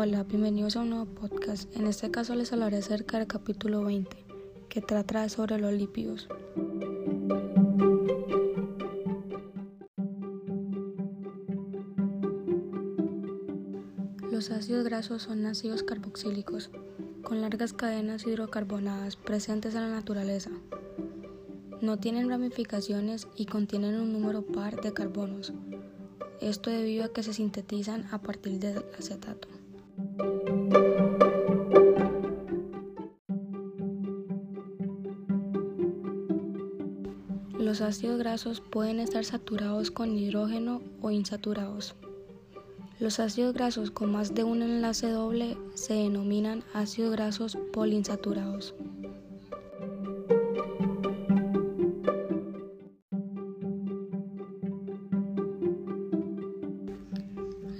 Hola, bienvenidos a un nuevo podcast. En este caso les hablaré acerca del capítulo 20, que trata sobre los lípidos. Los ácidos grasos son ácidos carboxílicos, con largas cadenas hidrocarbonadas presentes en la naturaleza. No tienen ramificaciones y contienen un número par de carbonos. Esto debido a que se sintetizan a partir del acetato. Los ácidos grasos pueden estar saturados con hidrógeno o insaturados. Los ácidos grasos con más de un enlace doble se denominan ácidos grasos poliinsaturados.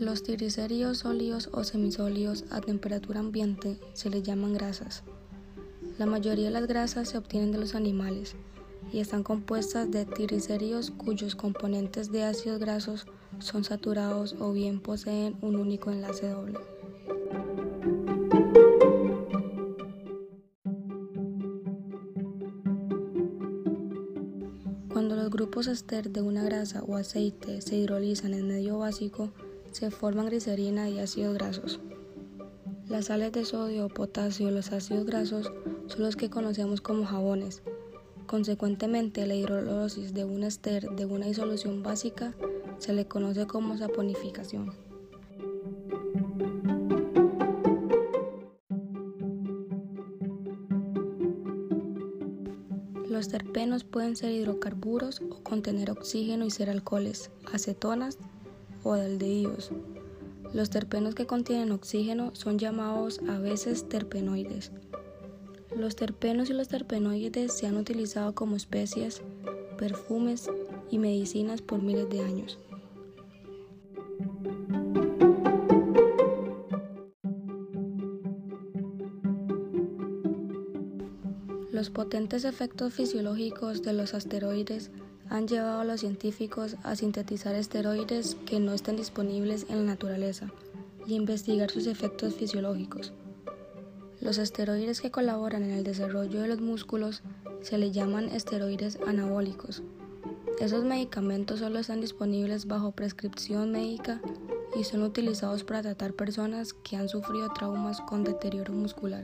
Los triglicéridos sólidos o semisólidos a temperatura ambiente se les llaman grasas. La mayoría de las grasas se obtienen de los animales y están compuestas de triglicéridos cuyos componentes de ácidos grasos son saturados o bien poseen un único enlace doble. Cuando los grupos ester de una grasa o aceite se hidrolizan en medio básico, se forman glicerina y ácidos grasos. Las sales de sodio, potasio los ácidos grasos son los que conocemos como jabones. Consecuentemente, la hidrolisis de un ester de una disolución básica se le conoce como saponificación. Los terpenos pueden ser hidrocarburos o contener oxígeno y ser alcoholes, acetonas o aldehídos. Los terpenos que contienen oxígeno son llamados a veces terpenoides. Los terpenos y los terpenoides se han utilizado como especias, perfumes y medicinas por miles de años. Los potentes efectos fisiológicos de los asteroides han llevado a los científicos a sintetizar esteroides que no estén disponibles en la naturaleza y investigar sus efectos fisiológicos. Los esteroides que colaboran en el desarrollo de los músculos se le llaman esteroides anabólicos. Esos medicamentos solo están disponibles bajo prescripción médica y son utilizados para tratar personas que han sufrido traumas con deterioro muscular.